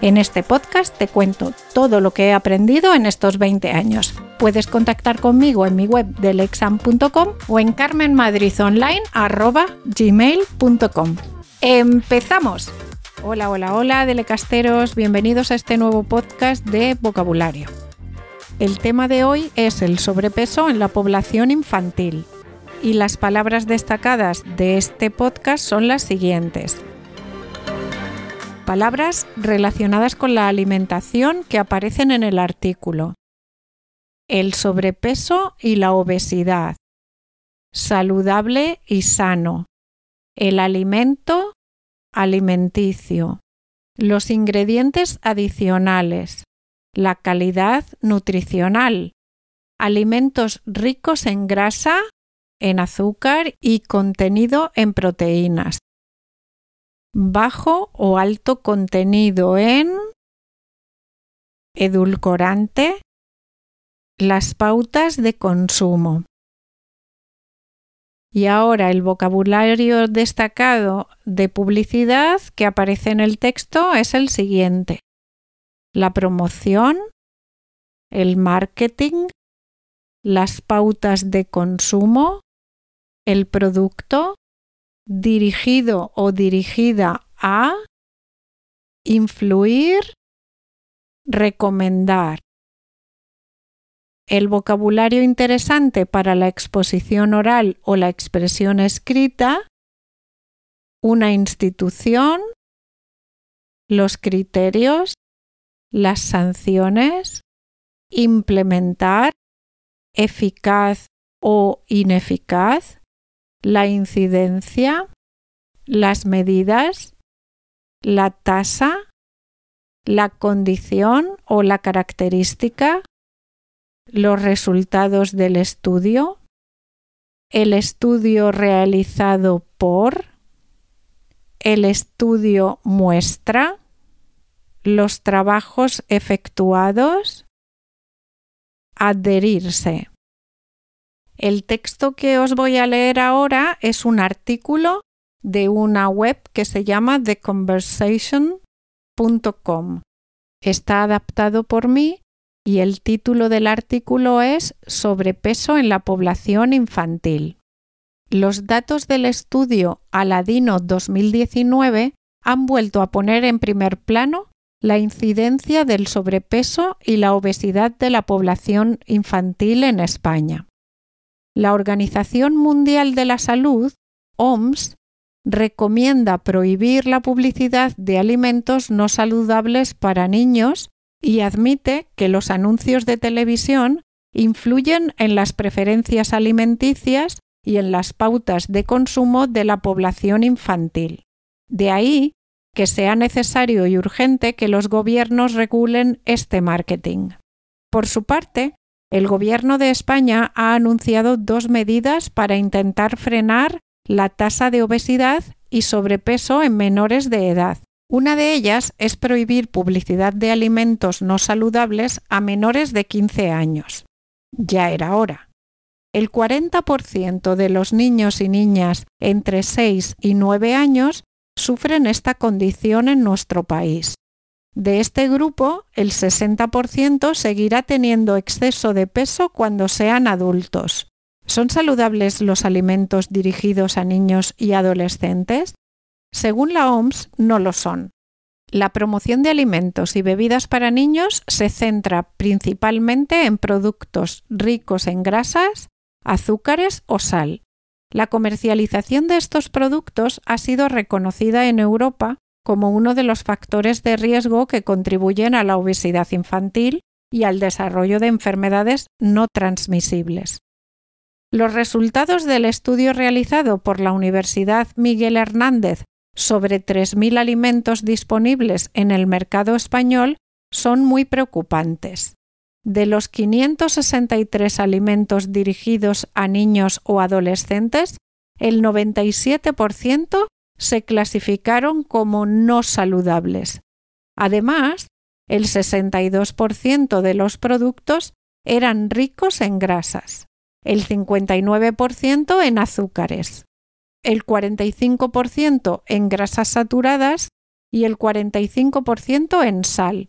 En este podcast te cuento todo lo que he aprendido en estos 20 años. Puedes contactar conmigo en mi web delexam.com o en carmenmadridonline.gmail.com. ¡Empezamos! Hola, hola, hola, delecasteros, bienvenidos a este nuevo podcast de vocabulario. El tema de hoy es el sobrepeso en la población infantil y las palabras destacadas de este podcast son las siguientes palabras relacionadas con la alimentación que aparecen en el artículo. El sobrepeso y la obesidad. Saludable y sano. El alimento alimenticio. Los ingredientes adicionales. La calidad nutricional. Alimentos ricos en grasa, en azúcar y contenido en proteínas bajo o alto contenido en edulcorante, las pautas de consumo. Y ahora el vocabulario destacado de publicidad que aparece en el texto es el siguiente. La promoción, el marketing, las pautas de consumo, el producto, dirigido o dirigida a influir, recomendar. El vocabulario interesante para la exposición oral o la expresión escrita, una institución, los criterios, las sanciones, implementar, eficaz o ineficaz, la incidencia, las medidas, la tasa, la condición o la característica, los resultados del estudio, el estudio realizado por, el estudio muestra, los trabajos efectuados, adherirse. El texto que os voy a leer ahora es un artículo de una web que se llama theconversation.com. Está adaptado por mí y el título del artículo es Sobrepeso en la población infantil. Los datos del estudio Aladino 2019 han vuelto a poner en primer plano la incidencia del sobrepeso y la obesidad de la población infantil en España. La Organización Mundial de la Salud, OMS, recomienda prohibir la publicidad de alimentos no saludables para niños y admite que los anuncios de televisión influyen en las preferencias alimenticias y en las pautas de consumo de la población infantil. De ahí que sea necesario y urgente que los gobiernos regulen este marketing. Por su parte, el Gobierno de España ha anunciado dos medidas para intentar frenar la tasa de obesidad y sobrepeso en menores de edad. Una de ellas es prohibir publicidad de alimentos no saludables a menores de 15 años. Ya era hora. El 40% de los niños y niñas entre 6 y 9 años sufren esta condición en nuestro país. De este grupo, el 60% seguirá teniendo exceso de peso cuando sean adultos. ¿Son saludables los alimentos dirigidos a niños y adolescentes? Según la OMS, no lo son. La promoción de alimentos y bebidas para niños se centra principalmente en productos ricos en grasas, azúcares o sal. La comercialización de estos productos ha sido reconocida en Europa como uno de los factores de riesgo que contribuyen a la obesidad infantil y al desarrollo de enfermedades no transmisibles. Los resultados del estudio realizado por la Universidad Miguel Hernández sobre 3.000 alimentos disponibles en el mercado español son muy preocupantes. de los 563 alimentos dirigidos a niños o adolescentes, el 97% se clasificaron como no saludables. Además, el 62% de los productos eran ricos en grasas, el 59% en azúcares, el 45% en grasas saturadas y el 45% en sal.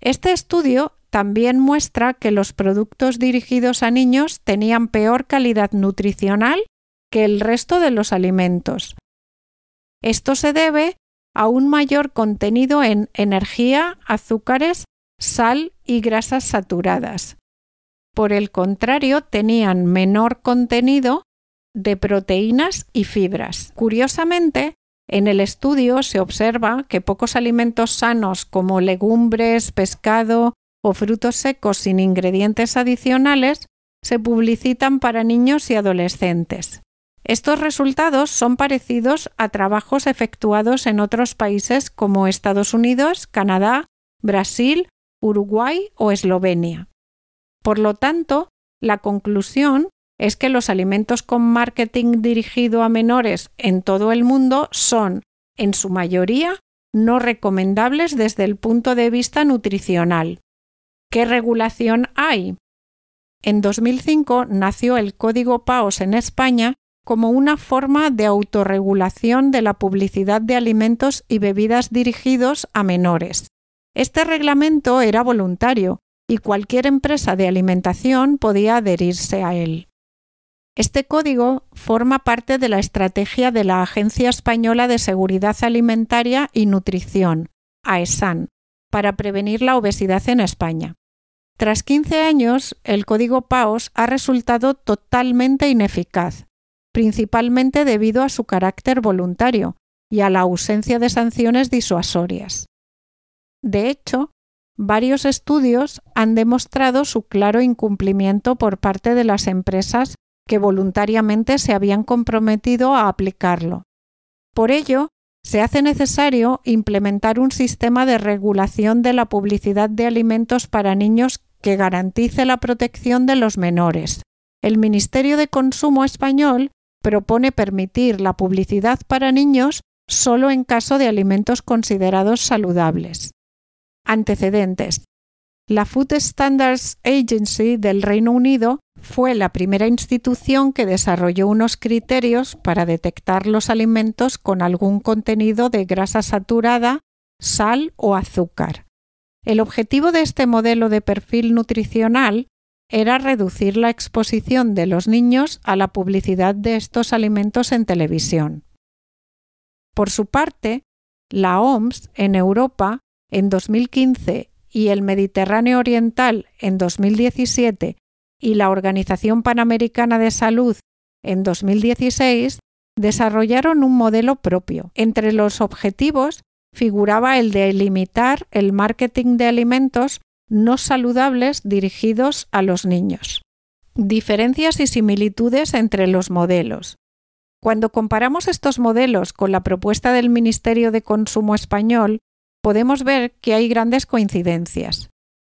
Este estudio también muestra que los productos dirigidos a niños tenían peor calidad nutricional que el resto de los alimentos. Esto se debe a un mayor contenido en energía, azúcares, sal y grasas saturadas. Por el contrario, tenían menor contenido de proteínas y fibras. Curiosamente, en el estudio se observa que pocos alimentos sanos como legumbres, pescado o frutos secos sin ingredientes adicionales se publicitan para niños y adolescentes. Estos resultados son parecidos a trabajos efectuados en otros países como Estados Unidos, Canadá, Brasil, Uruguay o Eslovenia. Por lo tanto, la conclusión es que los alimentos con marketing dirigido a menores en todo el mundo son, en su mayoría, no recomendables desde el punto de vista nutricional. ¿Qué regulación hay? En 2005 nació el Código PAOS en España como una forma de autorregulación de la publicidad de alimentos y bebidas dirigidos a menores. Este reglamento era voluntario y cualquier empresa de alimentación podía adherirse a él. Este código forma parte de la estrategia de la Agencia Española de Seguridad Alimentaria y Nutrición, AESAN, para prevenir la obesidad en España. Tras 15 años, el código PAOS ha resultado totalmente ineficaz, principalmente debido a su carácter voluntario y a la ausencia de sanciones disuasorias. De hecho, varios estudios han demostrado su claro incumplimiento por parte de las empresas que voluntariamente se habían comprometido a aplicarlo. Por ello, se hace necesario implementar un sistema de regulación de la publicidad de alimentos para niños que garantice la protección de los menores. El Ministerio de Consumo español propone permitir la publicidad para niños solo en caso de alimentos considerados saludables. Antecedentes. La Food Standards Agency del Reino Unido fue la primera institución que desarrolló unos criterios para detectar los alimentos con algún contenido de grasa saturada, sal o azúcar. El objetivo de este modelo de perfil nutricional era reducir la exposición de los niños a la publicidad de estos alimentos en televisión. Por su parte, la OMS en Europa en 2015 y el Mediterráneo Oriental en 2017 y la Organización Panamericana de Salud en 2016 desarrollaron un modelo propio. Entre los objetivos figuraba el de limitar el marketing de alimentos no saludables dirigidos a los niños. Diferencias y similitudes entre los modelos. Cuando comparamos estos modelos con la propuesta del Ministerio de Consumo español, podemos ver que hay grandes coincidencias.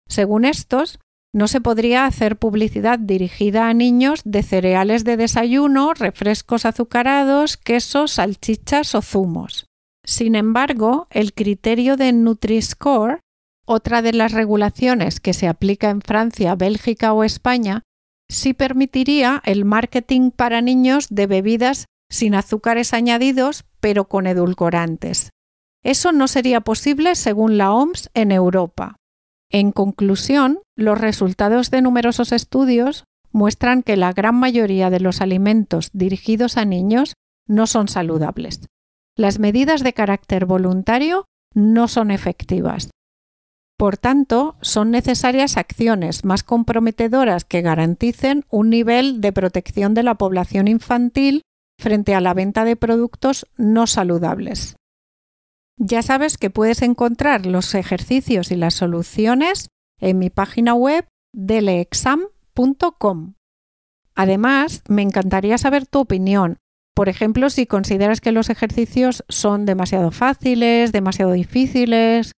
Según estos, no se podría hacer publicidad dirigida a niños de cereales de desayuno, refrescos azucarados, quesos, salchichas o zumos. Sin embargo, el criterio de Nutri-Score otra de las regulaciones que se aplica en Francia, Bélgica o España sí permitiría el marketing para niños de bebidas sin azúcares añadidos pero con edulcorantes. Eso no sería posible según la OMS en Europa. En conclusión, los resultados de numerosos estudios muestran que la gran mayoría de los alimentos dirigidos a niños no son saludables. Las medidas de carácter voluntario no son efectivas por tanto, son necesarias acciones más comprometedoras que garanticen un nivel de protección de la población infantil frente a la venta de productos no saludables. Ya sabes que puedes encontrar los ejercicios y las soluciones en mi página web deleexam.com. Además, me encantaría saber tu opinión. Por ejemplo, si consideras que los ejercicios son demasiado fáciles, demasiado difíciles,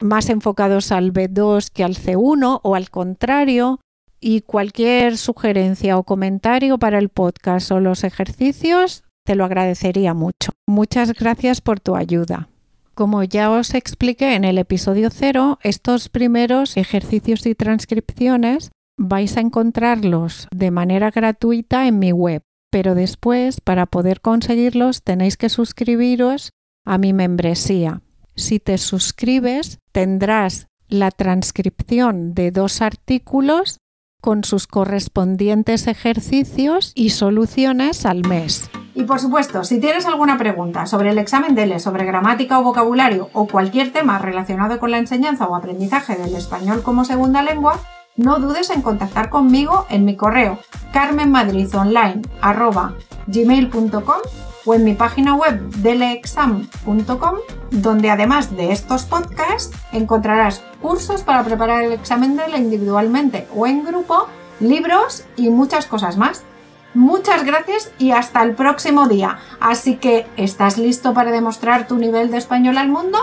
más enfocados al B2 que al C1 o al contrario, y cualquier sugerencia o comentario para el podcast o los ejercicios, te lo agradecería mucho. Muchas gracias por tu ayuda. Como ya os expliqué en el episodio 0, estos primeros ejercicios y transcripciones vais a encontrarlos de manera gratuita en mi web, pero después, para poder conseguirlos, tenéis que suscribiros a mi membresía. Si te suscribes, tendrás la transcripción de dos artículos con sus correspondientes ejercicios y soluciones al mes. Y por supuesto, si tienes alguna pregunta sobre el examen DELE, sobre gramática o vocabulario o cualquier tema relacionado con la enseñanza o aprendizaje del español como segunda lengua, no dudes en contactar conmigo en mi correo carmenmadridonline.gmail.com o en mi página web deleexam.com, donde además de estos podcasts encontrarás cursos para preparar el examen DELE individualmente o en grupo, libros y muchas cosas más. Muchas gracias y hasta el próximo día. Así que, ¿estás listo para demostrar tu nivel de español al mundo?